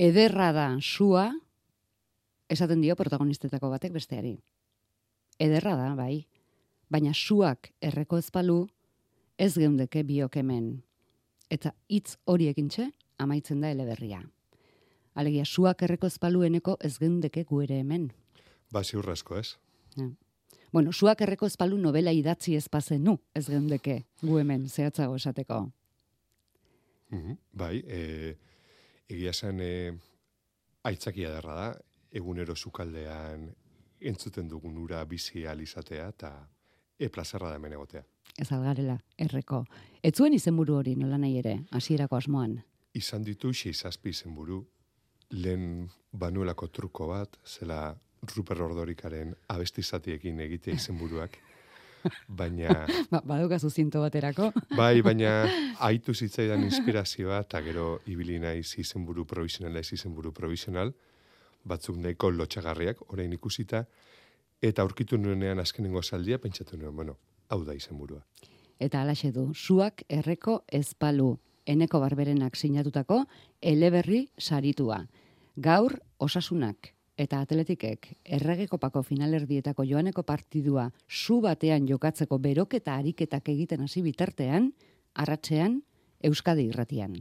ederra da sua, esaten dio protagonistetako batek besteari. Ederra da, bai, baina suak erreko ezpalu, ez geundeke biok hemen. Eta hitz horiekin txe, amaitzen da eleberria. Alegia, suak erreko ezpalueneko ez geundeke gu ere hemen. Ba, ziurrasko, ez? Ja. Bueno, suak erreko ezpalu novela idatzi ezpazen nu, ez geundeke gu hemen, zehatzago esateko. Mhm, Bai, e, egia zen e, aitzakia derra da, egunero sukaldean entzuten dugun ura bizi alizatea eta e plazerra da hemen egotea. Ez algarela, erreko. Ez zuen izenburu hori nola nahi ere, hasierako asmoan. Izan ditu xeizazpi izenburu, lehen banuelako truko bat, zela Ruper Ordorikaren abestizatiekin egitea izenburuak, baina Ba, badukazu zinto baterako. Bai, baina aitu zitzaidan inspirazioa eta gero ibili naiz izenburu provisionala ez izenburu provisional, batzuk nahiko lotxagarriak, orain ikusita, eta aurkitu nuenean azkenengo saldia, pentsatu nuen, bueno, hau da izenburua. Eta alaxe du, suak erreko ezpalu, eneko barberenak sinatutako eleberri saritua. Gaur, osasunak eta atletikek erregekopako finalerdietako joaneko partidua su batean jokatzeko beroketa ariketak egiten hasi bitartean, arratsean, Euskadi irratian.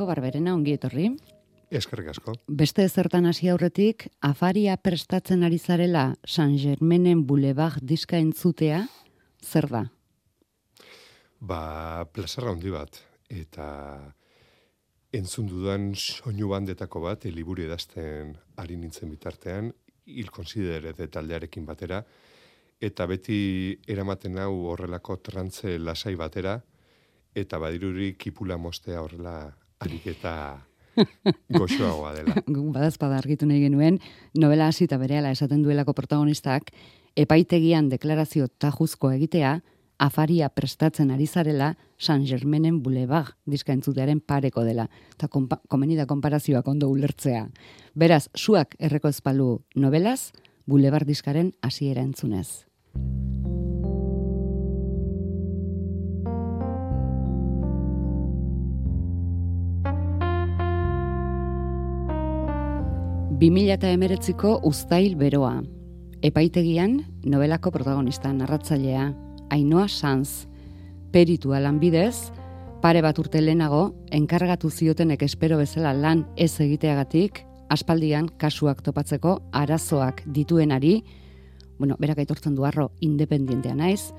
Eneko barberena ongi etorri. Eskerrik asko. Beste ezertan hasi aurretik, afaria prestatzen ari zarela San Germainen Boulevard diska entzutea, zer da? Ba, plazerra handi bat, eta entzun dudan soinu bandetako bat, liburu edazten ari nintzen bitartean, hil konsiderete taldearekin batera, eta beti eramaten hau horrelako trantze lasai batera, eta badiruri kipula mostea horrela ariketa goxoagoa dela. Badazpada argitu nahi genuen, novela hasita berehala esaten duelako protagonistak, epaitegian deklarazio tajuzko egitea, afaria prestatzen ari zarela San Germainen Boulevard diska entzutearen pareko dela. Eta konpa, komeni da konparazioak ondo ulertzea. Beraz, suak erreko ezpalu novelaz, Boulevard diskaren hasiera entzunez. Bi mila eta emeretziko uztail beroa. Epaitegian, novelako protagonista narratzailea, Ainoa Sanz, peritua lanbidez, pare bat urte lehenago, enkargatu ziotenek espero bezala lan ez egiteagatik, aspaldian kasuak topatzeko arazoak dituenari, bueno, berak aitortzen du arro independientea naiz,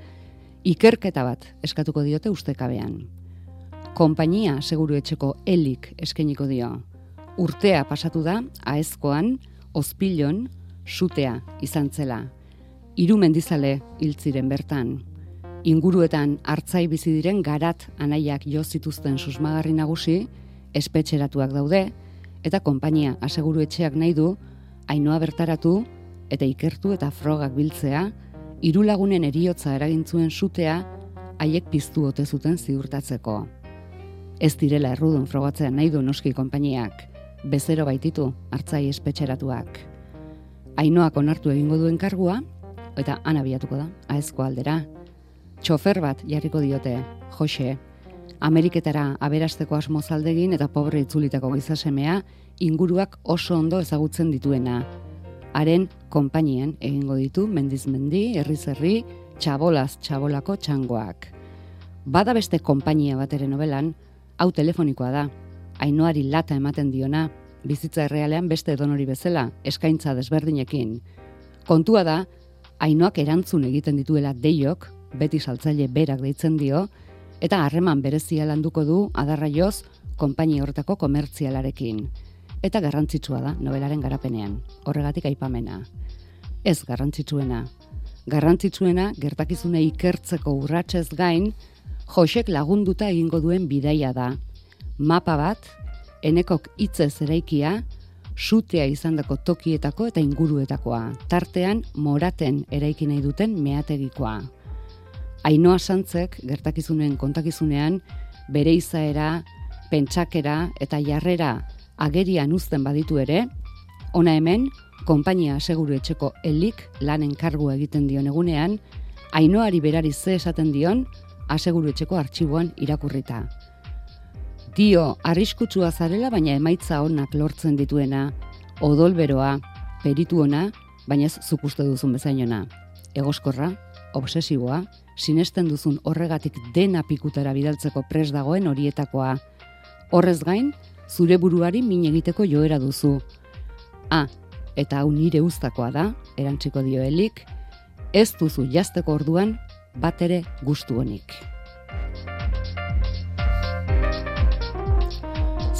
ikerketa bat eskatuko diote ustekabean. Konpainia seguru etxeko elik eskainiko dio. Urtea pasatu da, aezkoan, ospilon, sutea izan zela. Hiru mendizale hil ziren bertan. Inguruetan hartzai bizi diren garat anaiak jo zituzten susmagarri nagusi, espetxeratuak daude, eta konpainia aseguru etxeak nahi du, ainoa bertaratu eta ikertu eta frogak biltzea, hiru lagunen eriotza eragintzuen sutea, haiek piztu ote zuten ziurtatzeko. Ez direla errudun frogatzea nahi du noski konpainiak, bezero baititu hartzai espetxeratuak. Ainoak onartu egingo duen kargua, eta han abiatuko da, aezko aldera. Txofer bat jarriko diote, Jose, Ameriketara aberasteko asmo zaldegin eta pobre itzulitako gizasemea inguruak oso ondo ezagutzen dituena. Haren konpainien egingo ditu mendizmendi, herri-zerri, txabolaz txabolako txangoak. Bada beste konpainia bat ere novelan, hau telefonikoa da, ainoari lata ematen diona, bizitza errealean beste edonori bezala, eskaintza desberdinekin. Kontua da, hainoak erantzun egiten dituela deiok, beti saltzaile berak deitzen dio, eta harreman berezia landuko du adarraioz konpainia horretako komertzialarekin. Eta garrantzitsua da nobelaren garapenean, horregatik aipamena. Ez garrantzitsuena. Garrantzitsuena gertakizune ikertzeko urratsez gain, Josek lagunduta egingo duen bidaia da. Mapa bat, enekok hitzez eraikia, sutea izandako tokietako eta inguruetakoa, tartean moraten eraiki nahi duten meategikoa. Ainoa santzek gertakizunen kontakizunean bere izaera, pentsakera eta jarrera agerian uzten baditu ere, ona hemen, konpainia aseguru etxeko elik lanen kargu egiten dion egunean, ainoari berari ze esaten dion, aseguru etxeko artxiboan irakurrita. Dio, arriskutsua zarela, baina emaitza onak lortzen dituena, odolberoa, peritu ona, baina ez zukuste duzun bezainona. Egoskorra, obsesiboa, sinesten duzun horregatik dena pikutara bidaltzeko pres dagoen horietakoa. Horrez gain, zure buruari min egiteko joera duzu. Ah, eta hau nire uztakoa da, erantziko dio helik, ez duzu jazteko orduan bat ere gustu honik.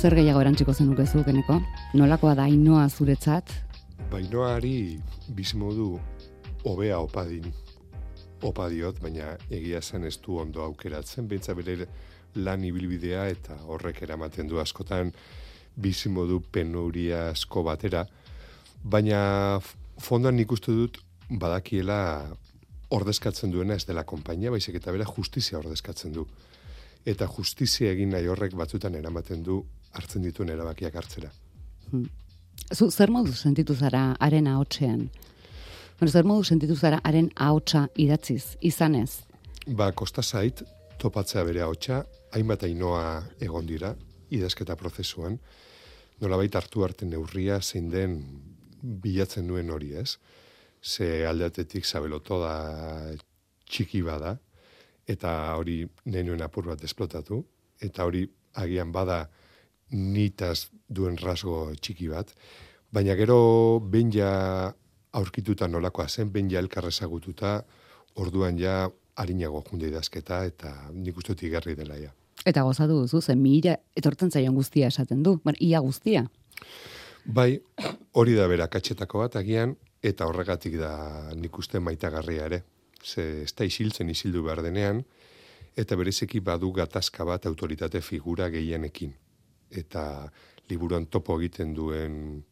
Zer gehiago erantziko zenuke zukeneko? Nolakoa da inoa zuretzat? Bainoari bizimodu hobea opadin opa diot, baina egia zen ez du ondo aukeratzen, bentsa bere lan ibilbidea eta horrek eramaten du askotan bizimodu penuria asko batera, baina fondoan nik uste dut badakiela ordezkatzen duena ez dela konpainia, baizik eta bera justizia ordezkatzen du. Eta justizia egin nahi horrek batzutan eramaten du hartzen dituen erabakiak hartzera. Hmm. Zu, zer modu sentitu zara arena hotxean? zer modu sentitu zara haren ahotsa idatziz, izanez? Ba, kosta zait, topatzea bere ahotsa, hainbat ainoa egon dira, idazketa prozesuan, nolabait hartu arte neurria zein den bilatzen duen hori ez. Ze aldatetik zabeloto da txiki bada, eta hori nenuen apur bat esplotatu, eta hori agian bada nitaz duen rasgo txiki bat, baina gero behin ja aurkituta nolakoa zen, ben ja elkarrezagututa, orduan ja harinago junde idazketa, eta nik uste igarri dela ja. Eta gozatu duzu, zen mila etortzen zaion guztia esaten du, bar, ia guztia. Bai, hori da bera katxetako bat agian, eta horregatik da nik uste maitagarria ere. Ze ez da isiltzen isildu behar denean, eta berezeki badu gatazka bat autoritate figura gehienekin. Eta liburuan topo egiten duen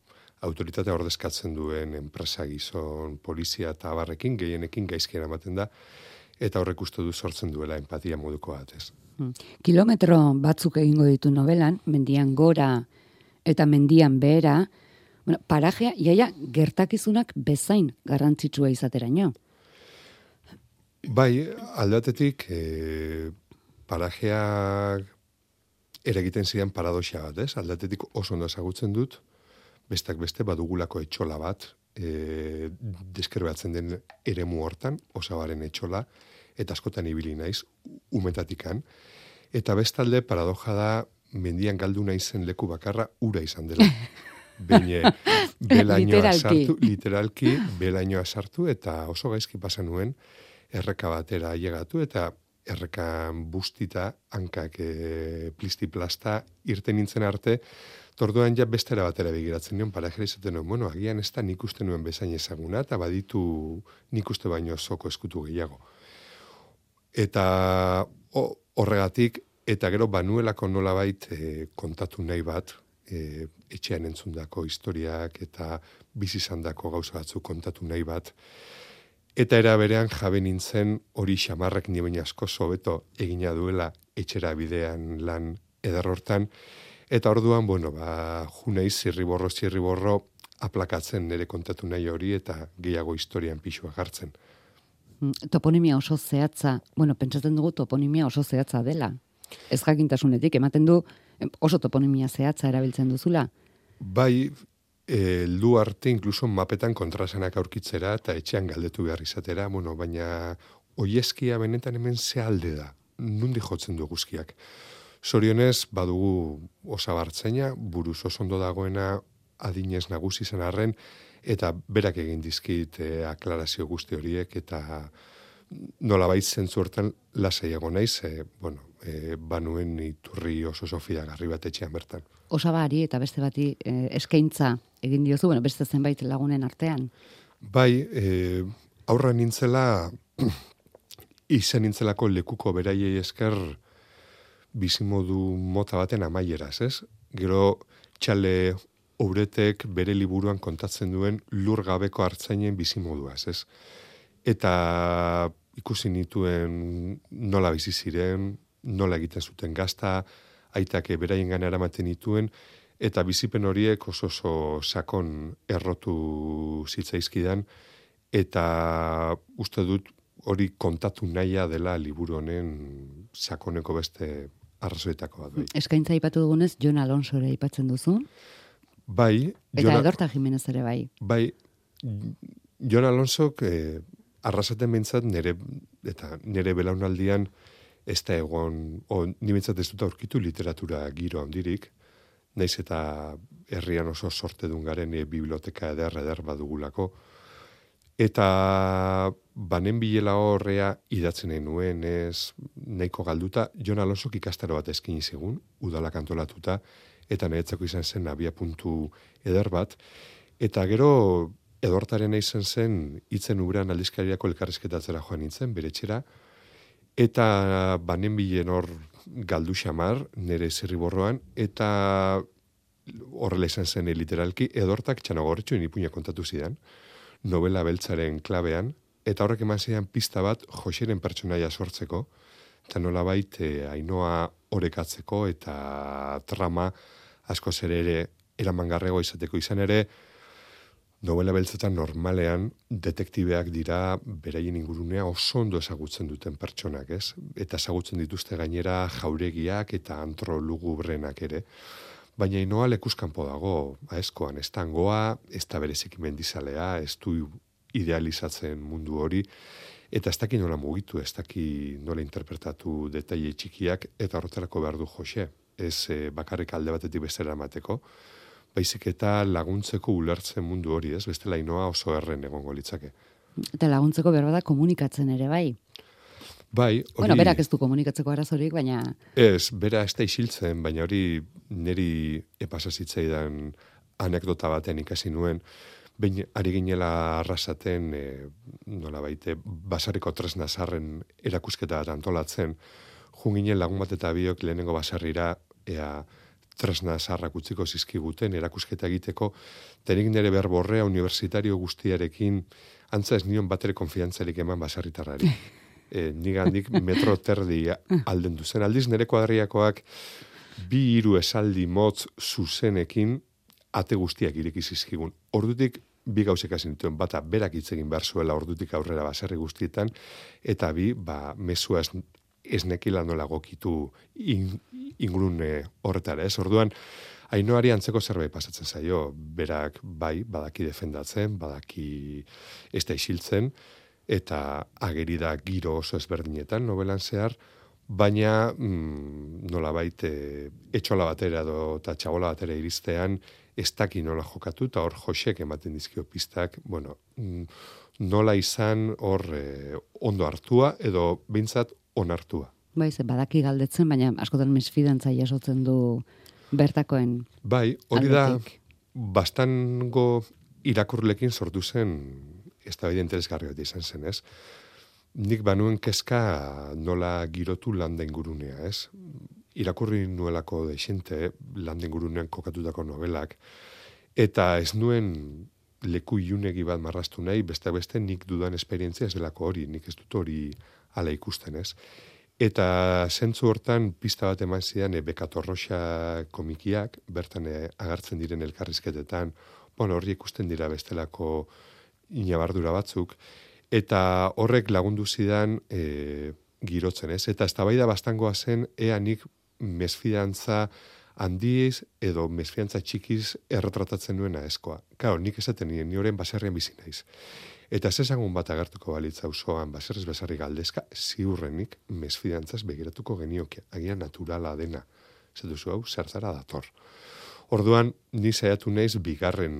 autoritatea ordezkatzen duen enpresa gizon, polizia eta abarrekin, gehienekin gaizkien ematen da, eta horrek uste du sortzen duela empatia moduko bat, ez. Hmm. Kilometro batzuk egingo ditu novelan, mendian gora eta mendian behera, bueno, parajea, iaia, gertakizunak bezain garrantzitsua izateraino. Bai, aldatetik, e, parajea eragiten ziren paradoxa bat, ez? Aldatetik oso ondo ezagutzen dut, bestak beste badugulako etxola bat, e, deskerbatzen den eremu hortan, osabaren etxola, eta askotan ibili naiz, umetatikan. Eta bestalde, paradoja da, mendian galdu naizen leku bakarra, ura izan dela. Bene, belainoa sartu, literalki, belainoa sartu, eta oso gaizki pasan nuen, erreka batera llegatu, eta errekan bustita, hankak e, plisti plasta, irten nintzen arte, Torduan ja bestera batera begiratzen nion, parajera izaten nuen, bueno, agian ez da nik uste nuen bezain ezaguna, eta baditu nik uste baino soko eskutu gehiago. Eta horregatik, eta gero banuelako nolabait e, kontatu nahi bat, e, etxean entzundako historiak eta bizizandako gauza batzuk kontatu nahi bat, Eta era berean jabe nintzen hori xamarrak ni baina asko sobeto egina duela etxera bidean lan ederrortan, Eta orduan, bueno, ba, juneiz, zirriborro, zirriborro, aplakatzen nire kontatu nahi hori eta gehiago historian pixua gartzen. Mm, toponimia oso zehatza, bueno, pentsatzen dugu toponimia oso zehatza dela. Ez jakintasunetik, ematen du oso toponimia zehatza erabiltzen duzula. Bai, e, lu arte inkluso mapetan kontrasenak aurkitzera eta etxean galdetu behar izatera, bueno, baina oieskia benetan hemen ze alde da, nundi jotzen du guzkiak. Sorionez, badugu osabartzeina, buruz oso ondo dagoena adinez nagusi zen arren, eta berak egin dizkit e, aklarazio guzti horiek, eta nola bait zentzu hortan lasaiago naiz, e, bueno, e, banuen iturri oso sofia garri bat etxean bertan. Osabari eta beste bati e, eskaintza egin diozu, bueno, beste zenbait lagunen artean. Bai, e, aurra nintzela, izen nintzelako lekuko beraiei esker bizimodu mota baten amaieraz, ez? Gero txale obretek bere liburuan kontatzen duen lur gabeko hartzainen bizimoduaz, ez? Eta ikusi nituen nola bizi ziren, nola egiten zuten gazta, aitak beraien gana eramaten nituen, eta bizipen horiek oso oso sakon errotu zitzaizkidan, eta uste dut hori kontatu naia dela liburu honen sakoneko beste arrazoetako bat. Bai. Eskaintza ipatu dugunez, Jon Alonso ere ipatzen duzu? Bai. Eta Jona, Edorta Jimenez ere bai. Bai. Jon Alonso, eh, arrasaten bintzat, nere, eta nere belaunaldian, ez da egon, o, nibintzat ez dut aurkitu literatura giro handirik, naiz eta herrian oso sorte garen e, biblioteka eder eder badugulako. Eta banen bilela horrea idatzen nuen ez nahiko galduta, Jon Alonso ikastaro bat eskin izigun, udala kantolatuta, eta niretzako izan zen abia puntu eder bat. Eta gero edortaren izan zen itzen uberan aldizkariako elkarrezketatzera joan nintzen, bere txera, eta banen bilen hor galdu xamar, nire zirriborroan, eta horrela izan zen literalki, edortak txanagorretxo inipuña kontatu zidan, novela beltzaren klabean, eta horrek eman zidan pista bat joseren pertsonaia sortzeko, eta nola bait, e, ainoa orekatzeko, eta trama asko zer ere eramangarrego izateko. Izan ere, novela beltzetan normalean detektibeak dira beraien ingurunea oso ondo ezagutzen duten pertsonak, ez? Eta ezagutzen dituzte gainera jauregiak eta antro lugubrenak ere. Baina inoa lekuskanpo dago, aeskoan, ez tangoa, ez da berezik mendizalea, ez du idealizatzen mundu hori, eta ez daki nola mugitu, ez daki nola interpretatu detaile txikiak, eta horretarako behar du Jose, ez eh, bakarrik alde batetik bestera emateko, baizik eta laguntzeko ulertzen mundu hori, ez? Beste lainoa oso erren egongo litzake. Eta laguntzeko berba da komunikatzen ere, bai? Bai, hori... Bueno, berak ez du komunikatzeko arazorik, baina... Ez, bera ez da isiltzen, baina hori niri epasazitzaidan anekdota baten ikasi nuen, baina ari ginela arrasaten, e, nola baite, basarriko tresna zarren erakusketa antolatzen, junginen lagun bat eta biok lehenengo basarrira, ea, tresna zarrak utziko zizkiguten erakusketa egiteko, tenik nire berborrea universitario guztiarekin antza ez nion batere konfiantzarik eman basarritarrari. e, nigandik metro terdi alden duzen. Aldiz nire kuadriakoak bi hiru esaldi motz zuzenekin ate guztiak ireki zizkigun. Ordutik bi gauzek hasi nituen bata berak hitz egin behar zuela ordutik aurrera baserri guztietan eta bi ba mesua ez nekila nola gokitu in, ingurune horretara, ez? Orduan, hainoari antzeko zerbait pasatzen zaio, berak bai, badaki defendatzen, badaki ez da isiltzen, eta ageri da giro oso ezberdinetan novelan zehar, baina mm, nola baite etxola batera edo eta txabola batera iristean ez daki nola jokatu eta hor josek ematen dizkio pistak, bueno, mm, nola izan hor eh, ondo hartua edo bintzat onartua. Bai, ze badaki galdetzen, baina askotan mesfidantza jasotzen du bertakoen. Bai, hori da bastango irakurlekin sortu zen ez da bide interesgarri bat izan zen, ez? Nik banuen kezka nola girotu landen gurunea, ez? Irakurri nuelako deixente landen gurunean kokatutako novelak, eta ez nuen leku iunegi bat marrastu nahi, beste beste nik dudan esperientzia ez delako hori, nik ez dut hori ala ikusten ez. Eta zentzu hortan pista bat eman zidan e, bekatorroxa komikiak, bertan e, agartzen diren elkarrizketetan, bueno, horri ikusten dira bestelako inabardura batzuk, eta horrek lagundu zidan e, girotzen ez. Eta ez da bastangoa zen, ea nik mesfidantza handiz edo mesfiantza txikiz erretratatzen nuena eskoa. Kao, nik esaten nien, ni horren baserrian bizi naiz. Eta zezagun bat agertuko balitza usoan, baserrez bezarri galdezka, ziurrenik mesfidantzaz begiratuko genioke, agian naturala dena. Zer duzu hau, zertzara dator. Orduan, ni saiatu naiz bigarren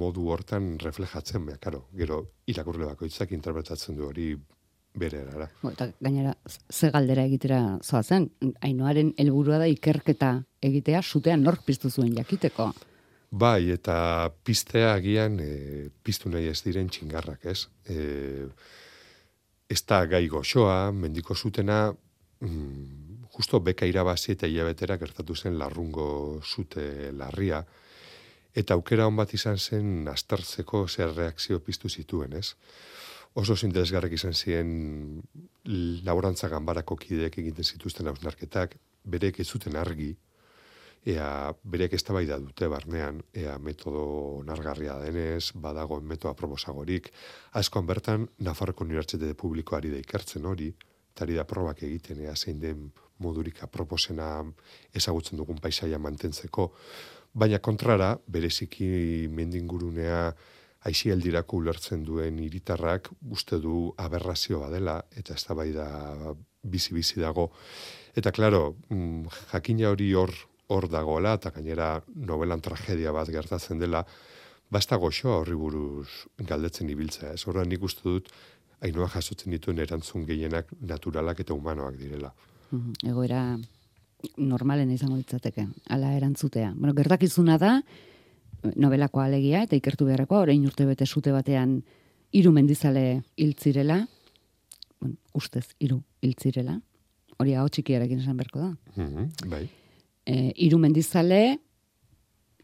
modu hortan reflejatzen, bea, karo, gero irakurle bakoitzak interpretatzen du hori bere erara. Eta gainera, ze galdera egitera zoazen, hainoaren helburua da ikerketa egitea, sutean nork piztu zuen jakiteko. Bai, eta pistea agian e, piztu nahi ez diren txingarrak, ez? E, ez da gai goxoa, mendiko zutena, mm, justo beka irabazi eta hilabetera gertatu zen larrungo zute larria, eta aukera hon bat izan zen astartzeko zer reakzio piztu zituen, ez? Oso zinteresgarrek izan ziren laborantza ganbarako kideek egiten zituzten hausnarketak, berek ez zuten argi, ea berek ez da dute barnean, ea metodo nargarria denez, badagoen metoa proposagorik, askoan bertan, Nafarroko Unibertsitate Publikoari da ikertzen hori, tari da probak egiten, ea zein den modurika proposena ezagutzen dugun paisaia mantentzeko, baina kontrara, bereziki mendingurunea aixialdirako ulertzen duen hiritarrak uste du aberrazioa dela, eta ez da bizi-bizi dago. Eta, klaro, mm, jakina hori hor hor dagoela, eta gainera novelan tragedia bat gertatzen dela, basta goxoa horri buruz galdetzen ibiltzea. Ez horrean nik uste dut, hainua jasotzen dituen erantzun gehienak naturalak eta humanoak direla. Mhm, egoera normalen izango ditzateke, ala erantzutea. Bueno, gertakizuna da, novelako alegia eta ikertu beharrekoa, orain urte bete sute batean hiru mendizale hiltzirela, bueno, ustez hiru hiltzirela. Hori hau txikiarekin esan berko da. Mm bai. E, hiru mendizale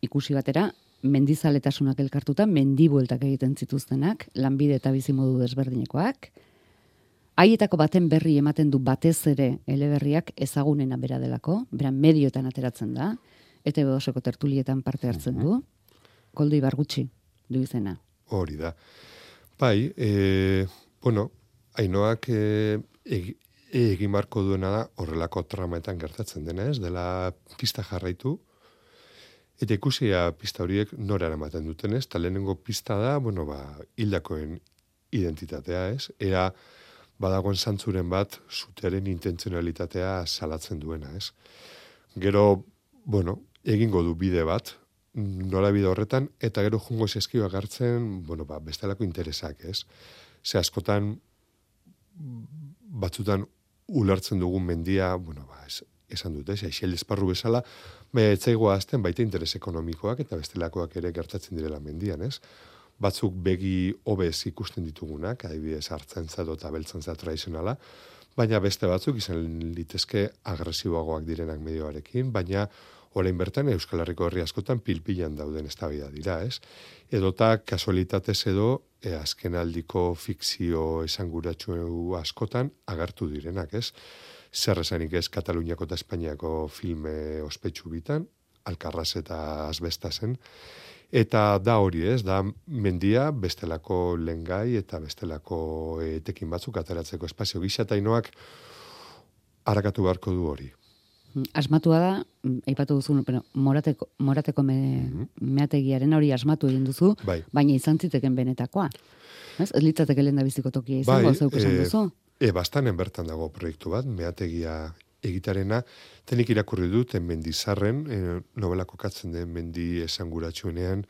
ikusi batera mendizaletasunak elkartuta mendibueltak egiten zituztenak, lanbide eta bizimodu desberdinekoak. Haietako baten berri ematen du batez ere eleberriak ezagunena bera delako, beran medioetan ateratzen da, eta bedoseko tertulietan parte hartzen du koldo ibargutxi du izena. Hori da. Bai, e, bueno, hainoak e, egin marko duena da horrelako tramaetan gertatzen dena ez, dela pista jarraitu, eta ikusia pista horiek nora eramaten duten ez, eta lehenengo pista da, bueno, ba, hildakoen identitatea ez, ea badagoen zantzuren bat zutearen intentzionalitatea salatzen duena ez. Gero, bueno, egingo du bide bat, nola bide horretan, eta gero jungo zeskio gartzen, bueno, ba, bestelako interesak, ez? Ze askotan, batzutan ulertzen dugun mendia, bueno, ba, es, esan dute, ez, eixel esparru bezala, me etzaigo azten baita interes ekonomikoak eta bestelakoak ere gertatzen direla mendian, ez? Batzuk begi hobez ikusten ditugunak, adibidez hartzen zato eta beltzen za tradizionala, baina beste batzuk izan litezke agresiboagoak direnak medioarekin, baina orain bertan Euskal Herriko herri askotan pilpilan dauden eztabaida dira, ez? Edota kasualitatez edo e, azkenaldiko fikzio esanguratsu askotan agartu direnak, ez? Zer esanik ez Kataluniako eta Espainiako filme ospetsu bitan, Alkarraz eta Azbestasen, eta da hori, ez? Da mendia bestelako lengai eta bestelako etekin batzuk ateratzeko espazio gisa eta inoak harakatu beharko du hori. Asmatua da, mm, aipatu duzu, pero morateko, morateko me, mm meategiaren hori asmatu egin duzu, bai. baina izan ziteken benetakoa. Ez, ez litzateke lehen da biziko tokia izango, bai, zeuk esan e, duzu? E, bastanen bertan dago proiektu bat, meategia egitarena, tenik irakurri dut, mendizarren, e, novelako katzen den mendi esanguratxuenean,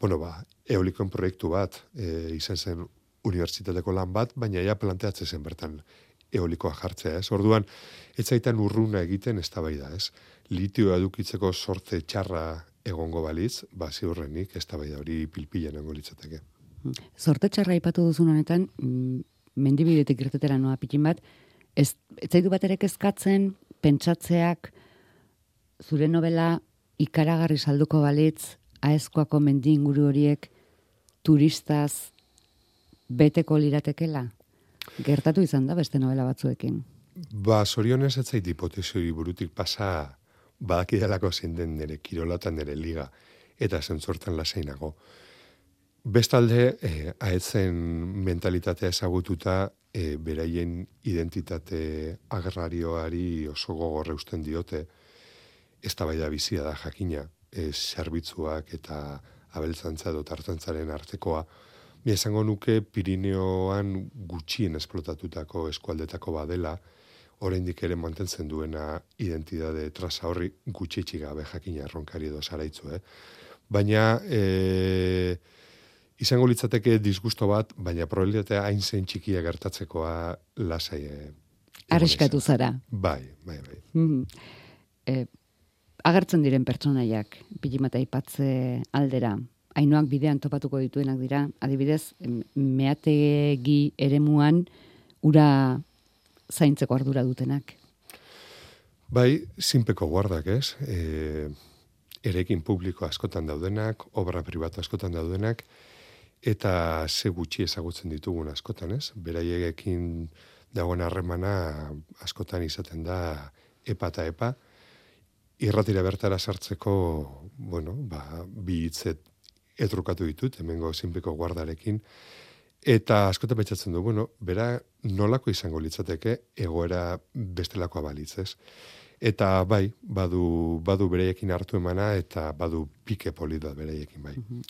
bueno, ba, eolikoen proiektu bat, e, izan zen unibertsitateko lan bat, baina ja planteatzen zen bertan eolikoa jartzea, ez? Orduan, ez zaitan urruna egiten ez da, ez? Litio edukitzeko sortze txarra egongo balitz, ba, ziurrenik ez da hori pilpila nengo litzateke. Sorte txarra ipatu duzun honetan, mm, mendibidetik irtetera noa pikin bat, ez, zaitu bat ere kezkatzen, pentsatzeak, zure novela ikaragarri salduko balitz, aezkoako mendi inguru horiek turistaz beteko liratekela? Gertatu izan da beste novela batzuekin. Ba, sorionez ez zait hipotesi burutik pasa badakidalako zein den nire kirolatan nire liga eta zentzortan lasainago. Bestalde, eh, aetzen mentalitatea ezagututa eh, beraien identitate agrarioari oso gogorre usten diote, ez da bizia da jakina, eh, zerbitzuak eta abeltzantza dut artekoa, Ni esango nuke Pirineoan gutxien esplotatutako eskualdetako badela, oraindik ere mantentzen duena identitate traza horri gutxitsi gabe jakina erronkari edo zaraitzu, eh? Baina, e, izango litzateke disgusto bat, baina probabilitatea hain zen txikia gertatzekoa lasai. E, Arriskatu zara. Bai, bai, bai. Mm e, agertzen diren pertsonaiak, pilimata ipatze aldera, hainoak bidean topatuko dituenak dira, adibidez, meategi eremuan ura zaintzeko ardura dutenak. Bai, zinpeko guardak, ez? E, erekin publiko askotan daudenak, obra pribatu askotan daudenak, eta ze gutxi ezagutzen ditugun askotan, ez? Beraiekin dagoen harremana askotan izaten da epa eta epa, irratira bertara sartzeko, bueno, ba, bi hitzet etrukatu ditut, hemengo zinpeko guardarekin, Eta askotan betxatzen du, bueno, bera nolako izango litzateke egoera bestelakoa balitzez. Eta bai, badu, badu bereiekin hartu emana eta badu pike polita bereiekin bai. Mhm.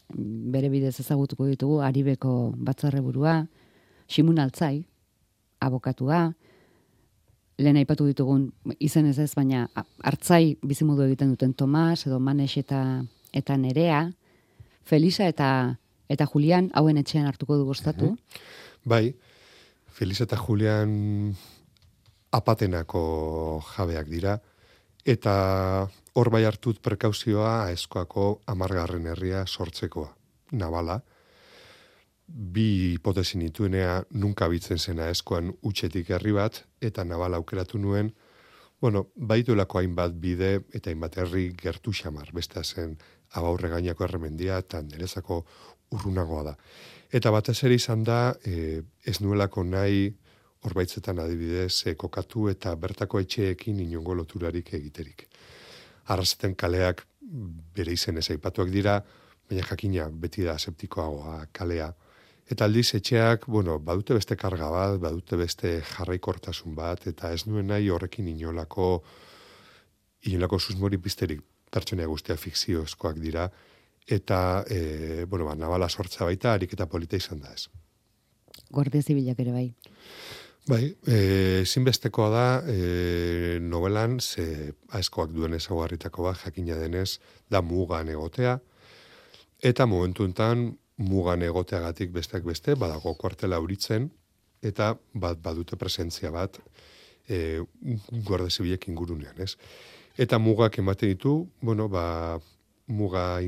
Bere bidez ezagutuko ditugu, Aribeko batzarre burua, Simun Altzai, abokatua, lehen aipatu ditugun izen ez ez, baina hartzai bizimodu egiten duten Tomas, edo Manes eta, eta Nerea, Felisa eta eta Julian hauen etxean hartuko du gustatu. Bai, Feliz eta Julian apatenako jabeak dira, eta hor bai hartut prekauzioa aeskoako amargarren herria sortzekoa, nabala. Bi hipotezi nituenea nunka bitzen zena aeskoan utxetik herri bat, eta nabala aukeratu nuen, bueno, baituelako hainbat bide eta hainbat herri gertu xamar, beste zen abaurre gainako erremendia eta nerezako urrunagoa da. Eta batez ere izan da, e, ez nuelako nahi horbaitzetan adibidez e, kokatu eta bertako etxeekin inongo loturarik egiterik. Arrazeten kaleak bere izen ez aipatuak dira, baina jakina beti da septikoagoa kalea. Eta aldiz etxeak, bueno, badute beste karga bat, badute beste jarraikortasun bat, eta ez nuen nahi horrekin inolako, inolako susmori pizterik pertsonea guztia fikziozkoak dira, eta e, bueno, ba, nabala sortza baita harik eta polita izan da ez. Guardia zibilak ere bai. Bai, e, zinbestekoa da e, novelan ze aizkoak duen ezaguarritako bat jakina denez da mugan egotea eta momentu enten mugan egoteagatik besteak beste badago kuartela uritzen eta bat badute presentzia bat e, guardia zibilek ingurunean, ez? Eta mugak ematen ditu, bueno, ba, muga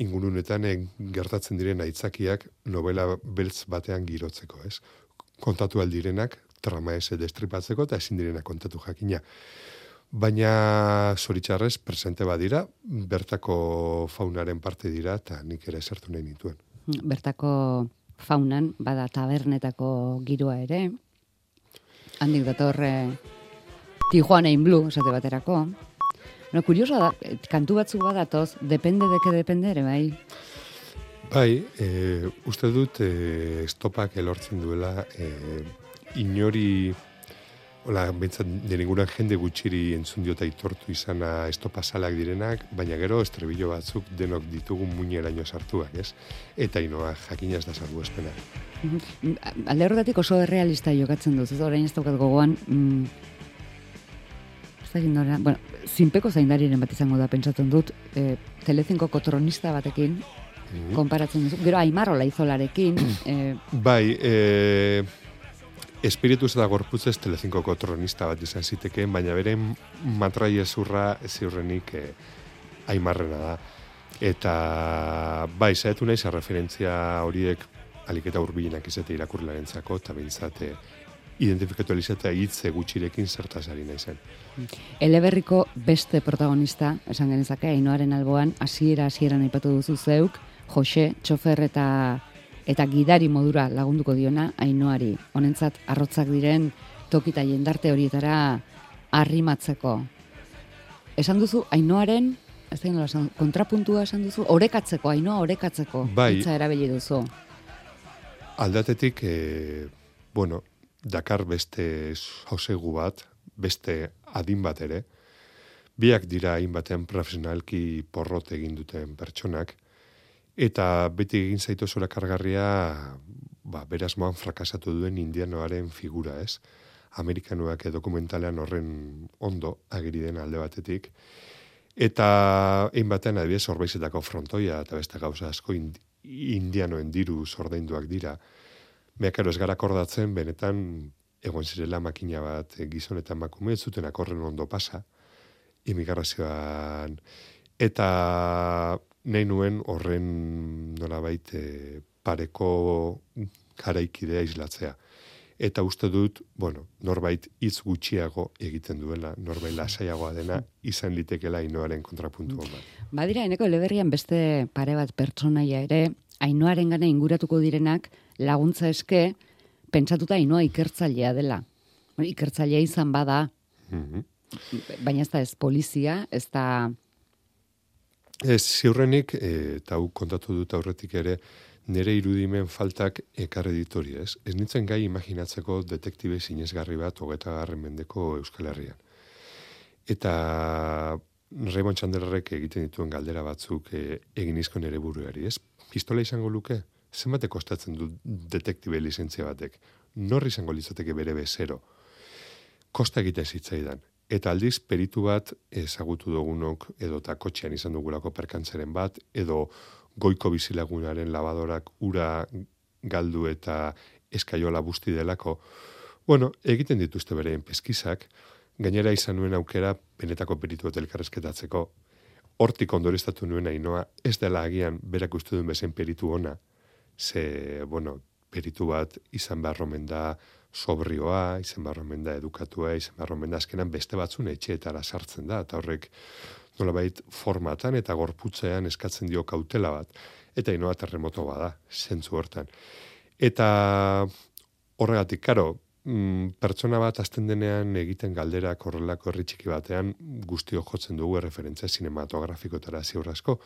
ingurunetan gertatzen diren aitzakiak novela beltz batean girotzeko, ez? Kontatu aldirenak, trama ez destripatzeko eta ezin direnak kontatu jakina. Baina zoritxarrez, presente badira, bertako faunaren parte dira eta nik ere esertu nahi nituen. Bertako faunan, bada tabernetako giroa ere, handik datorre Tijuana in Blue, esate baterako, No, kurioso da, kantu batzu badatoz, depende deke depende ere, bai? Bai, e, uste dut e, estopak elortzen duela e, inori Hola, bentsat, deniguran jende gutxiri entzun diota itortu izana estopa salak direnak, baina gero estrebillo batzuk denok ditugu muñeraino sartuak, ez? Eta inoa jakinaz da salbu espena. Alde horretatik oso realista jokatzen duz, ez orain ez daukat gogoan, mm, ez da bueno, zinpeko zaindariren bat izango da, pentsatzen dut, e, telezinko kotronista batekin, mm. konparatzen dut, gero aimarrola izolarekin. e, bai, e, espiritu eta gorputzez telezinko kotronista bat izan zitekeen, baina bere matrai ezurra ziurrenik e, aimarrena da. Eta bai, zaetu nahi referentzia horiek aliketa urbilenak izate irakurlaren zako, eta bintzate identifikatu alizatea hitze gutxirekin zertaz ari nahi zen. Eleberriko beste protagonista, esan genezake, ainoaren alboan, hasiera hasieran aipatu duzu zeuk, Jose, txofer eta eta gidari modura lagunduko diona ainoari. Honentzat, arrotzak diren tokita jendarte horietara arrimatzeko. Esan duzu, ainoaren, ez da kontrapuntua esan duzu, orekatzeko, ainoa orekatzeko, bai, hitza erabili duzu. Aldatetik, e, bueno, dakar beste sosegu bat, beste adin bat ere, biak dira hainbatean profesionalki porrot egin duten pertsonak, eta beti egin zaitu zora kargarria, ba, beraz moan frakasatu duen indianoaren figura, ez? amerikanuak dokumentalean horren ondo agiri den alde batetik. Eta egin batean adibidez horbaizetako frontoia eta beste gauza asko indianoen diru zordainduak dira. Beakaro ez gara akordatzen, benetan egon zirela makina bat gizon eta emakume ez zuten akorren ondo pasa imigrazioan eta nahi nuen horren nolabait e, pareko karaikidea islatzea. Eta uste dut, bueno, norbait hitz gutxiago egiten duela, norbait lasaiagoa dena, izan litekela inoaren kontrapuntu hon bat. Badira, eneko eleberrian beste pare bat pertsonaia ere, ainoaren gana inguratuko direnak laguntza eske, pentsatuta ainoa ikertzailea dela. Ikertzailea izan bada, mm baina ez da ez polizia, ez da Ez ziurrenik, eh, eta hau kontatu dut aurretik ere, nire irudimen faltak ekar editori, ez? Ez nintzen gai imaginatzeko detektibe sinesgarri bat hogeta garren mendeko Euskal Herrian. Eta Raymond Chandlerrek egiten dituen galdera batzuk e, egin izko nire buruari, ez? Pistola izango luke? Zenbate kostatzen du detektibe lizentzia batek? Nor izango litzateke bere bezero? Kosta egiten zitzaidan. Eta aldiz, peritu bat ezagutu dugunok edo eta kotxean izan dugulako perkantzaren bat, edo goiko bizilagunaren labadorak ura galdu eta eskaiola busti delako. Bueno, egiten dituzte bereen peskizak, gainera izan nuen aukera benetako peritu bat elkarrezketatzeko. Hortik ondoreztatu nuen ainoa, ez dela agian berak uste duen bezen peritu ona, ze, bueno, peritu bat izan behar da sobrioa, izen barromen da edukatua, izen barromen da azkenan beste batzun etxeetara sartzen da, eta horrek nolabait formatan eta gorputzean eskatzen dio kautela bat, eta inoa terremoto bada, zentzu hortan. Eta horregatik, karo, mm, pertsona bat azten denean egiten galdera korrelako herri txiki batean guztio jotzen dugu referentzia sinematografikotara ziurrasko.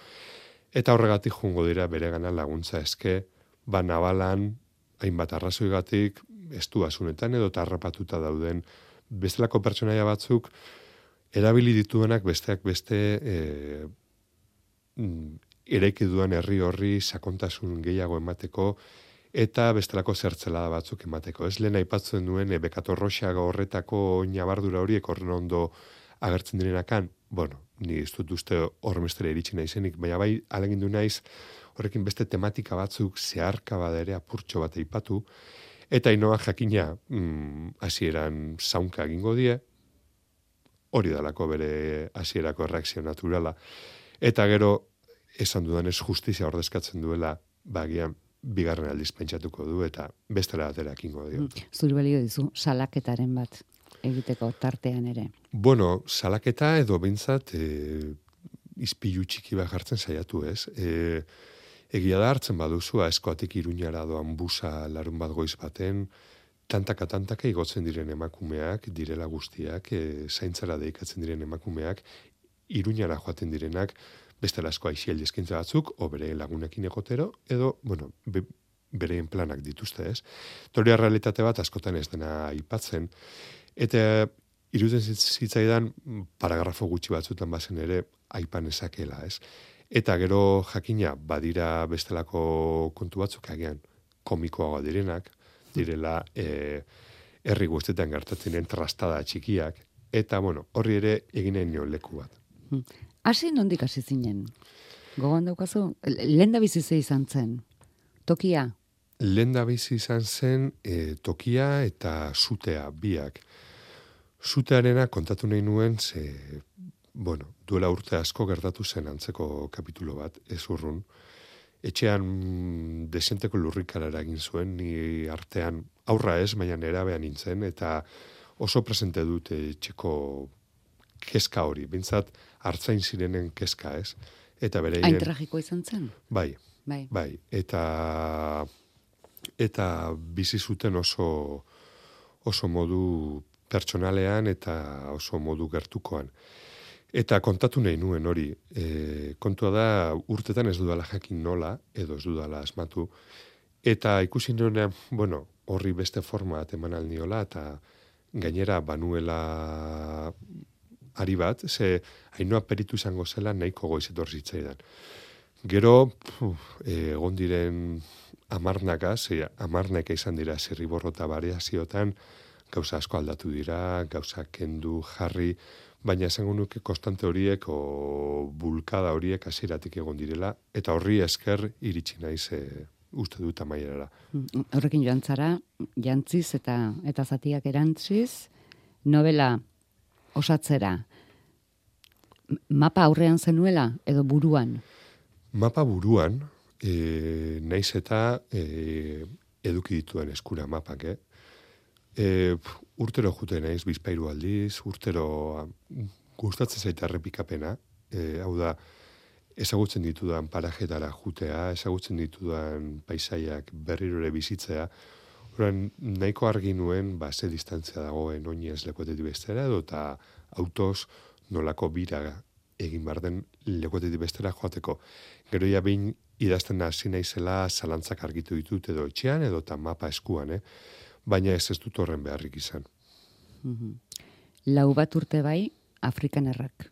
Eta horregatik jungo dira bere gana laguntza eske, ba nabalan, hainbat arrazoigatik, estu asunetan edo tarrapatuta dauden bestelako pertsonaia batzuk erabili dituenak besteak beste e, eraiki duen herri horri sakontasun gehiago emateko eta bestelako zertzela batzuk emateko. Ez lehen aipatzen duen e, bekato roxaga horretako nabardura horiek horren ondo agertzen direnakan, bueno, ni ez dut uste horremestere iritsi naizenik, baina bai alegindu naiz horrekin beste tematika batzuk zeharka badere apurtxo bat eipatu, Eta inoa jakina mm, hasieran zaunka egingo die, hori dalako bere hasierako reakzio naturala. Eta gero, esan dudan ez justizia ordezkatzen duela, bagian bigarren aldiz pentsatuko du, eta bestela atera ekingo dio. Mm, zuri balio dizu, salaketaren bat egiteko tartean ere. Bueno, salaketa edo bintzat, e, izpilu txiki bat jartzen saiatu ez. E, Egia da hartzen baduzu, aeskoatik iruñara doan busa larun bat goiz baten, tantaka tantaka igotzen diren emakumeak, direla guztiak, e, zaintzara deikatzen diren emakumeak, iruñara joaten direnak, beste lasko aixiel eskintza batzuk, o bere lagunekin egotero, edo, bueno, be, bereen planak dituzte ez. Toria realitate bat askotan ez dena aipatzen, eta iruden zitzaidan paragrafo gutxi batzutan bazen ere aipan ezakela ez. Eta gero jakina badira bestelako kontu batzuk agian komikoagoa direnak, direla e, herri guztetan gertatzen trastada txikiak, eta bueno, horri ere eginen nio leku bat. Hmm. Hasi nondik hasi zinen? Gogoan daukazu, lehen da bizi izan zen, tokia? Lehen da bizi izan zen e, tokia eta sutea biak. Sutearena kontatu nahi nuen, ze bueno, duela urte asko gertatu zen antzeko kapitulo bat, ez urrun. Etxean desenteko lurrikara egin zuen, ni artean aurra ez, baina nera behan nintzen, eta oso presente dute etxeko keska hori, bintzat hartzain zirenen keska ez. Eta bere Hain tragiko izan zen? Bai, bai, bai. Eta, eta bizi zuten oso, oso modu pertsonalean eta oso modu gertukoan. Eta kontatu nahi nuen hori, e, kontua da urtetan ez dudala jakin nola, edo ez dudala asmatu, eta ikusi nuenean, bueno, horri beste forma eman aldiola, eta gainera banuela ari bat, ze hainua peritu izango zela nahiko goizetor zitzaidan. Gero, egon diren amarnaka, ze amarnaka izan dira zirriborro eta variaziotan, gauza asko aldatu dira, gauza kendu, jarri, baina esango nuke konstante horiek o bulkada horiek hasieratik egon direla, eta horri esker iritsi naiz e, uste dut amaierara. Horrekin joan zara, jantziz eta eta zatiak erantziz, novela osatzera, mapa aurrean zenuela edo buruan? Mapa buruan, e, naiz eta e, eduki dituen eskura mapak, eh? E, urtero jute naiz bizpairu aldiz, urtero gustatzen zaita errepikapena, e, hau da, ezagutzen ditudan parajetara jutea, ezagutzen ditudan paisaiak berrirore bizitzea, Horan, nahiko argi nuen, ba, ze distantzia dagoen oinez lekoetetik bestera, edo eta autos nolako bira egin behar den lekoetetik bestera joateko. Gero ja behin idazten hasi naizela zalantzak argitu ditut edo etxean edo eta mapa eskuan, eh? Baina ez ez dut horren beharrik izan. Mhm. Lau bat urte bai, Afrikan errak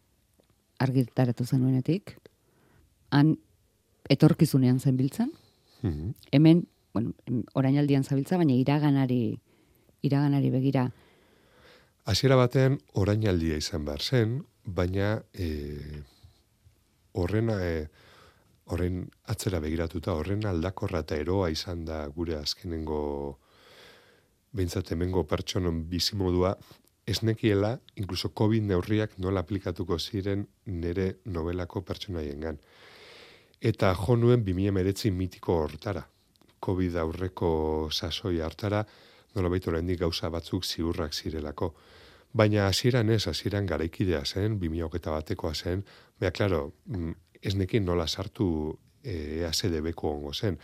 argitaratu zenuenetik, han etorkizunean zen biltzen, Mm hemen, bueno, orain aldian zabiltza, baina iraganari, iraganari begira. Hasiera batean orainaldia izan behar zen, baina e, horren e, horren atzera begiratuta, horren aldakorra eta eroa izan da gure azkenengo behintzat hemengo pertsonon bizimodua, esnekiela, inkluso COVID neurriak nola aplikatuko ziren nere novelako pertsonaiengan. Eta jo nuen 2019 mitiko hortara. COVID aurreko sasoi hartara, nola baitu gauza batzuk ziurrak zirelako. Baina hasieran ez, hasieran garaikidea zen, 2008 batekoa zen, beha, klaro, mm, ez nekin nola sartu e, ACDB-ko ongo zen.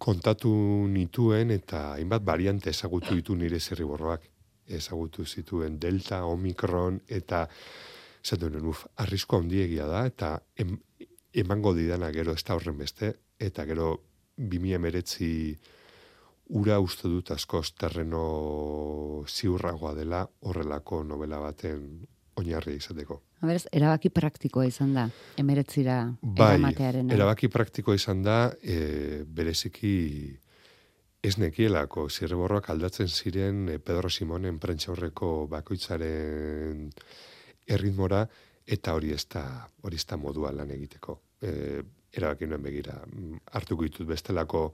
Kontatu nituen eta hainbat variante ezagutu ditu nire zerriborroak. Ezagutu zituen Delta, Omicron, eta zaten uf, arrisko handiegia da, eta em, emango didana gero ez da horren beste, eta gero 2000 emeretzi ura uste dut askoz terreno ziurragoa dela horrelako novela baten oinarri izateko. Haberez, erabaki praktikoa izan da, emeretzira bai, eramatearen. erabaki praktikoa izan da, e, bereziki ez nekielako, zirreborroak aldatzen ziren e, Pedro Simonen prentxaurreko bakoitzaren erritmora, eta hori ez da, hori ez da modua lan egiteko. E, erabaki nuen begira, mm, hartuko ditut bestelako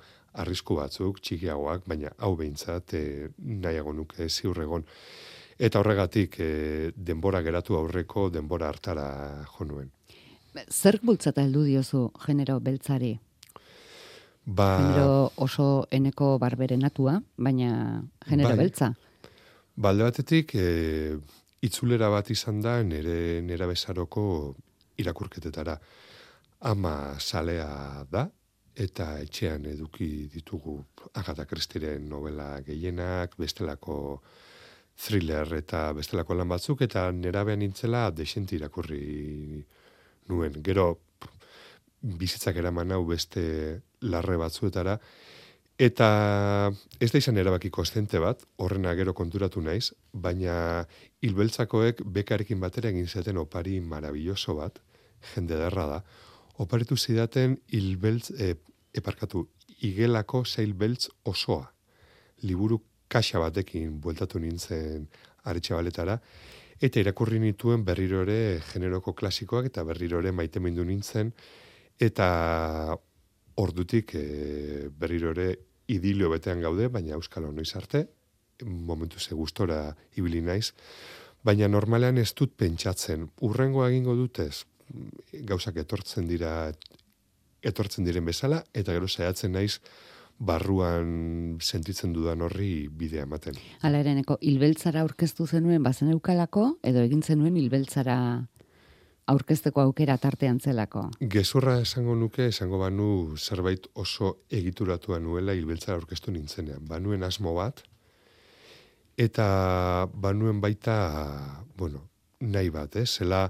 arrisku batzuk, txikiagoak, baina hau behintzat e, nahiago nuke ziurregon. Eta horregatik e, denbora geratu aurreko denbora hartara jo nuen. Zer bultzata heldu diozu genero beltzari? Ba, Genero oso eneko barberenatua, baina genero Bai. beltza. balde batetik, e, itzulera bat izan da nere nera bezaroko irakurketetara. Ama salea da, eta etxean eduki ditugu Agatha Christieren novela gehienak, bestelako thriller eta bestelako lan batzuk, eta nerabean nintzela desenti irakurri nuen. Gero, bizitzak eraman hau beste larre batzuetara, eta ez da izan erabaki kostente bat, horrena gero konturatu naiz, baina hilbeltzakoek bekarekin batera egin zaten opari marabilloso bat, jende derra da, oparitu zidaten hilbeltz, e, eparkatu, igelako zeilbeltz osoa, liburu kaxa batekin bueltatu nintzen aritxabaletara, eta irakurri nituen berriro ere generoko klasikoak eta berriro ere maitemindu nintzen, eta ordutik e, berriro ere idilio betean gaude, baina euskal noiz arte, momentu ze gustora ibili naiz, baina normalean ez dut pentsatzen, urrengo egingo dutez, gauzak etortzen dira etortzen diren bezala, eta gero saiatzen naiz barruan sentitzen dudan horri bidea ematen. Hala ereneko, hilbeltzara aurkeztu zenuen bazen eukalako, edo egin zenuen hilbeltzara aurkezteko aukera tartean zelako. Gezurra esango nuke, esango banu zerbait oso egituratua nuela hilbeltzara aurkeztu nintzenean. Banuen asmo bat, eta banuen baita, bueno, nahi bat, eh? zela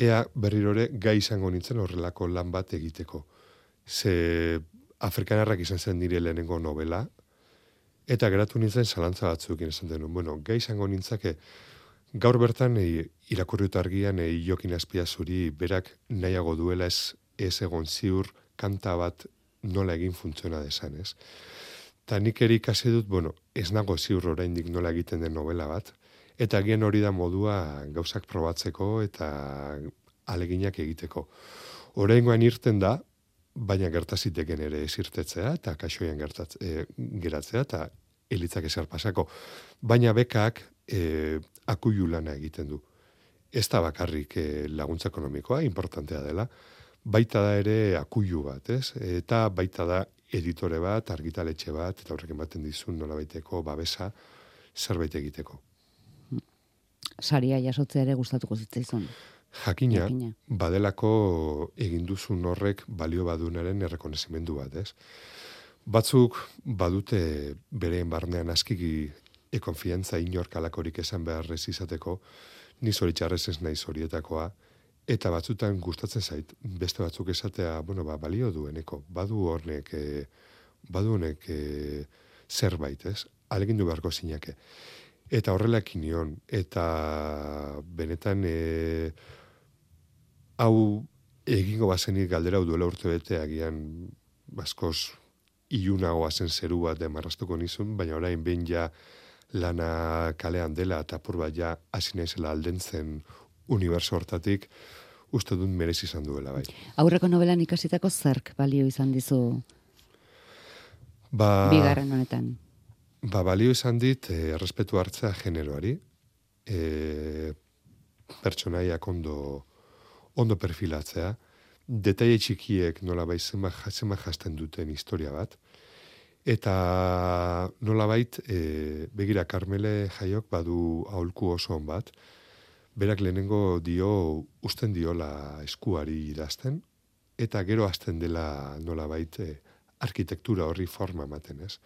ea berrirore gai izango nintzen horrelako lan bat egiteko. Ze afrikanarrak izan zen nire lehenengo novela, eta geratu nintzen zalantza batzuk izan denun. Bueno, gai izango nintzake, gaur bertan e, irakurriut argian e, jokin azpia zuri berak nahiago duela ez, ez egon ziur kanta bat nola egin funtziona desan, ez? Ta nik ere ikasi dut, bueno, ez nago ziur oraindik nola egiten den novela bat, eta gian hori da modua gauzak probatzeko eta aleginak egiteko. Oraingoan irten da, baina gertaziteken ere esirtetzea eta kasoian gertatz, e, geratzea eta elitzak ezer pasako. Baina bekak e, akuilu lana egiten du. Ez da bakarrik e, laguntza ekonomikoa, importantea dela, baita da ere akuilu bat, ez? Eta baita da editore bat, argitaletxe bat, eta horrek ematen dizun nola baiteko babesa zerbait egiteko. Saria jasotzea ere gustatuko zitzaizun. Jakina, badelako egin duzun horrek balio badunaren errekonezimendu bat, ez? Batzuk badute bereen barnean askiki ekonfiantza inorkalakorik esan beharrez izateko, ni zoritxarrez ez nahi zorietakoa, eta batzutan gustatzen zait, beste batzuk esatea, bueno, ba, balio dueneko, badu hornek, e, badu honek e, zerbait, ez? Alegin du beharko zinake. Eta horrelakin nion, eta benetan, e, hau egingo bazenik galdera duela urte bete agian baskoz iunagoa zen zeru bat demarrastuko nizun, baina orain behin ja lana kalean dela eta apur bat ja hasi naizela alden zen uniberso hortatik, uste dut merez izan duela bai. Aurreko novelan ikasitako zerk balio izan dizu ba, bigarren honetan? Ba, balio izan dit, e, errespetu hartzea generoari, e, pertsonaia kondo ondo perfilatzea, detaile txikiek nola bai zema, zema jasten duten historia bat, eta nola bait, e, begira Karmele jaiok badu aholku oso on bat, berak lehenengo dio usten diola eskuari idazten, eta gero hasten dela nola bait, e, arkitektura horri forma ematen, ez?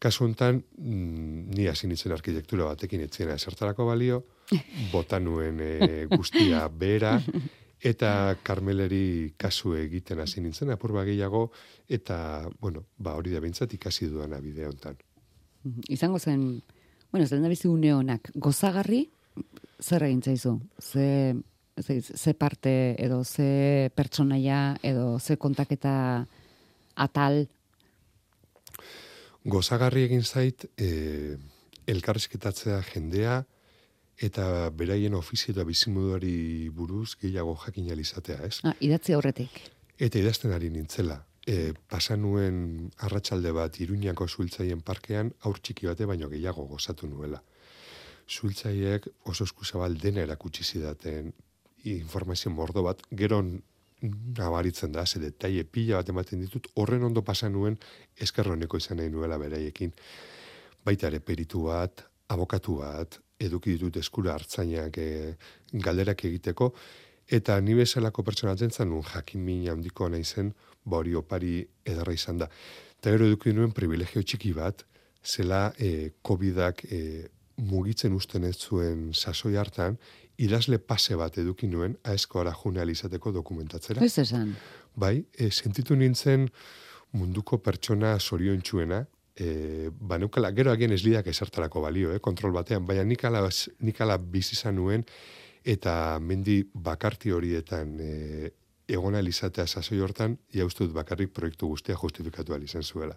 Kasu honetan, mm, ni hasi nintzen arkitektura batekin etzena esertarako balio, botanuen e, guztia bera, eta Karmeleri kasu egiten hasi nintzen apur gehiago eta bueno, ba hori da beintzat ikasi duana bideo hontan. Izango zen, bueno, zen da bizi une honak, gozagarri zer egin zaizu? Ze ze, ze parte edo ze pertsonaia edo ze kontaketa atal gozagarri egin zait eh elkarrizketatzea jendea eta beraien ofizio eta bizimoduari buruz gehiago jakin izatea, ez? Ah, idatzi aurretik. Eta idazten ari nintzela. E, pasan nuen arratsalde bat Iruñako zultzaien parkean aur txiki bate baino gehiago gozatu nuela. Zultzaiek oso eskuzabal dena erakutsi zidaten informazio mordo bat, gero nabaritzen da, ze detaile pila bat ematen ditut, horren ondo pasan nuen eskerroneko izan nahi nuela beraiekin. Baita ere peritu bat, abokatu bat, eduki ditut eskura hartzainak e, galderak egiteko, eta ni bezalako pertsona zentzen nun jakin min handiko naizen, ba hori opari edarra izan da. Eta gero eduki nuen privilegio txiki bat, zela e, COVID-ak e, mugitzen usten ez zuen sasoi hartan, idazle pase bat eduki nuen aeskoara izateko dokumentatzera. Ez esan. Bai, e, sentitu nintzen munduko pertsona zorion txuena, e, ba neukala, gero agian ez lidak esartarako balio, eh, kontrol batean, baina nikala, nikala bizizan nuen, eta mendi bakarti horietan e, egona elizatea sasoi hortan, ja uste dut bakarrik proiektu guztia justifikatu izan zuela.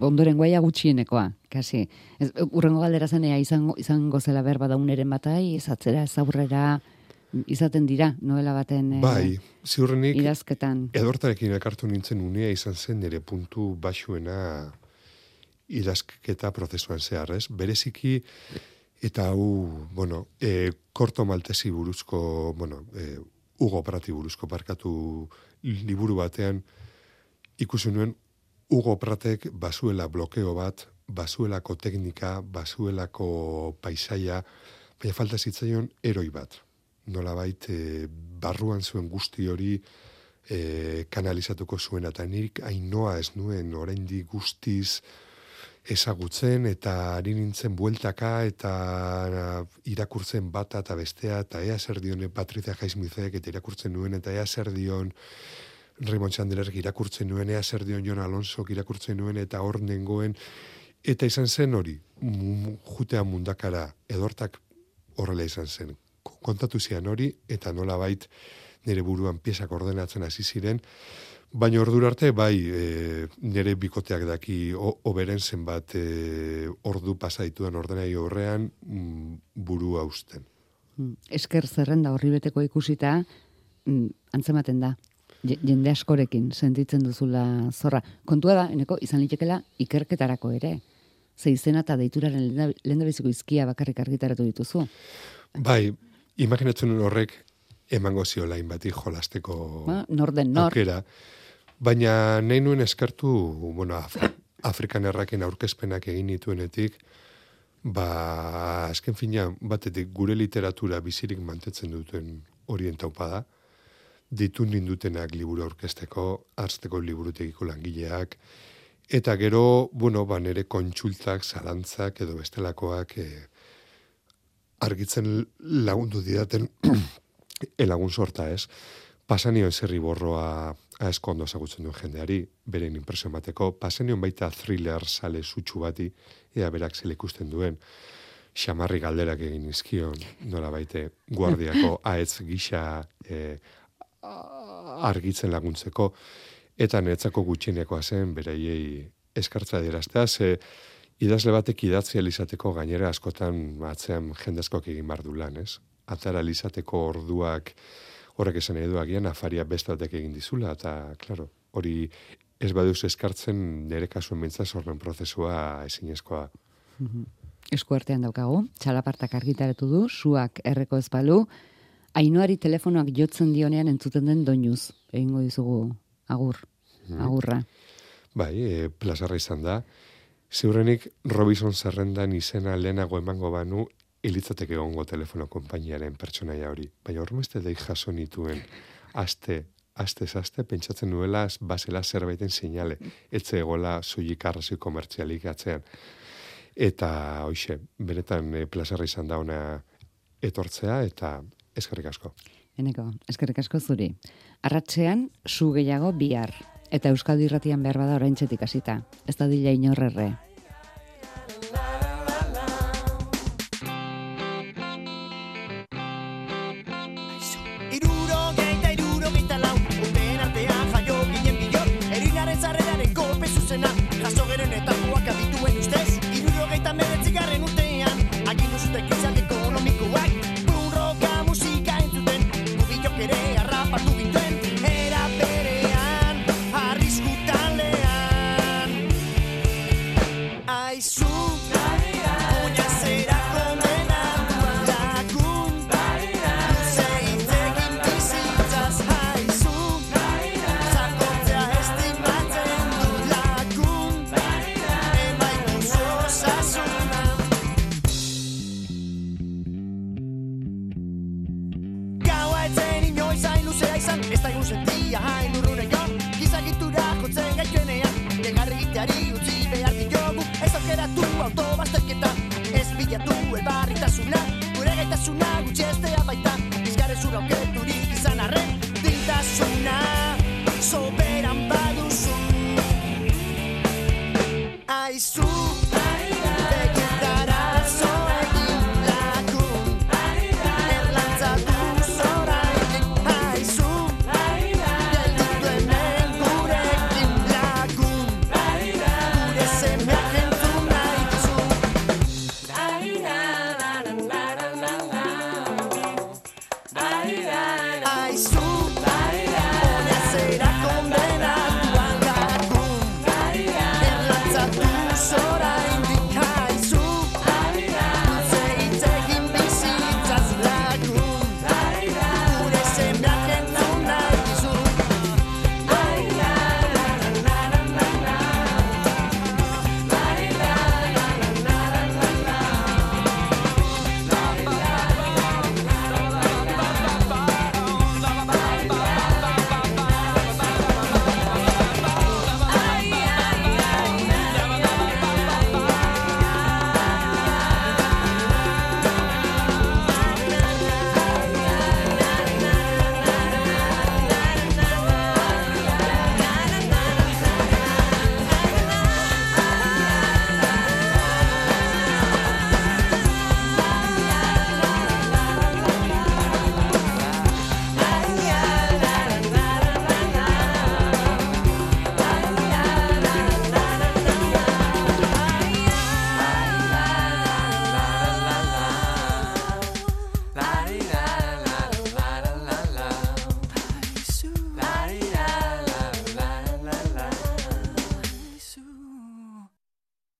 Ondoren guaia gutxienekoa, kasi. Ez, urrengo galdera zenea izango, izango zela berba dauneren batai, ezatzera, ez aurrera, izaten dira, novela baten e, bai, ziurrenik, idazketan. Edortarekin elkartu nintzen unea izan zen nire puntu basuena idazketa prozesuan zehar, ez? Bereziki, eta hu, bueno, e, korto maltesi buruzko, bueno, e, Hugo Prati buruzko parkatu liburu batean, ikusi nuen, Hugo Pratek basuela blokeo bat, basuelako teknika, basuelako paisaia, baina falta zitzaion eroi bat. Nola bait, e, barruan zuen guzti hori e, kanalizatuko zuen, eta nik ainoa ez nuen, oraindik guztiz, ezagutzen eta ari nintzen bueltaka eta irakurtzen bata eta bestea eta ea zer dion Patrizia Jaizmizek eta irakurtzen nuen eta ea zer dion Raymond Chandler irakurtzen nuen ea zer dion Jon Alonso irakurtzen nuen eta hor nengoen. Eta izan zen hori jutea mundakara edortak horrela izan zen. Kontatu zian hori eta nola bait nire buruan piezak ordenatzen hasi ziren Baina ordura arte, bai, e, nire bikoteak daki oberen zenbat e, ordu pasaituan ordenai horrean mm, buru hausten. Mm, esker zerrenda horri beteko ikusita, mm, antzematen da, jende askorekin sentitzen duzula zorra. Kontua da, eneko, izan litekela ikerketarako ere. Ze izena eta deituraren lehen biziko izkia bakarrik argitaratu dituzu. Bai, imaginatzen horrek emango ziolain bati jolasteko ba, norden nor. Aukera. Baina nahi nuen eskartu, bueno, Afrikan erraken aurkezpenak egin nituenetik, ba, azken fina, batetik gure literatura bizirik mantetzen duten orientaupa da, ditu nindutenak liburu aurkezteko, arzteko liburutegiko langileak, eta gero, bueno, ba, nere kontsultak, zalantzak edo bestelakoak e, argitzen lagundu didaten elagun sorta ez. Pasanio zerri borroa aeskondo ezagutzen duen jendeari, beren impresio bateko, pasenion baita thriller sale sutsu bati, ea berak zele ikusten duen, xamarri galderak egin izkion, nola baite, guardiako aetz gisa e, argitzen laguntzeko, eta netzako gutxienekoa zen, beraiei eskartza diraztea, ze idazle batek idatzi alizateko gainera askotan atzean jendezkoak egin bardu lan, ez? Atara alizateko orduak, horrek esan edo agian afaria bestatek egin dizula, eta, klaro, hori ez baduz eskartzen nire kasuen mintza sorren prozesua ezinezkoa. Mhm. Esku artean daukagu, txalapartak argitaratu du, suak erreko ezpalu, Ainoari telefonoak jotzen dionean entzuten den doinuz, egingo dizugu agur, mhm. agurra. Bai, e, plazarra izan da. Ziurrenik Robinson zerrendan izena lehenago emango banu, ilitzateke egongo telefono konpainiaren pertsonaia hori. Baina horremeste dei jaso nituen, aste, aste, aste, pentsatzen nuela, basela zerbaiten sinale, etze egola zuik arrazoi komertzialik atzean. Eta, hoxe, benetan e, plazarra izan da ona etortzea, eta eskerrik asko. Eneko, eskerrik asko zuri. Arratxean, zu gehiago bihar. Eta Euskadi irratian behar bada orain txetik asita. Ez da dila inorrerre. yeah.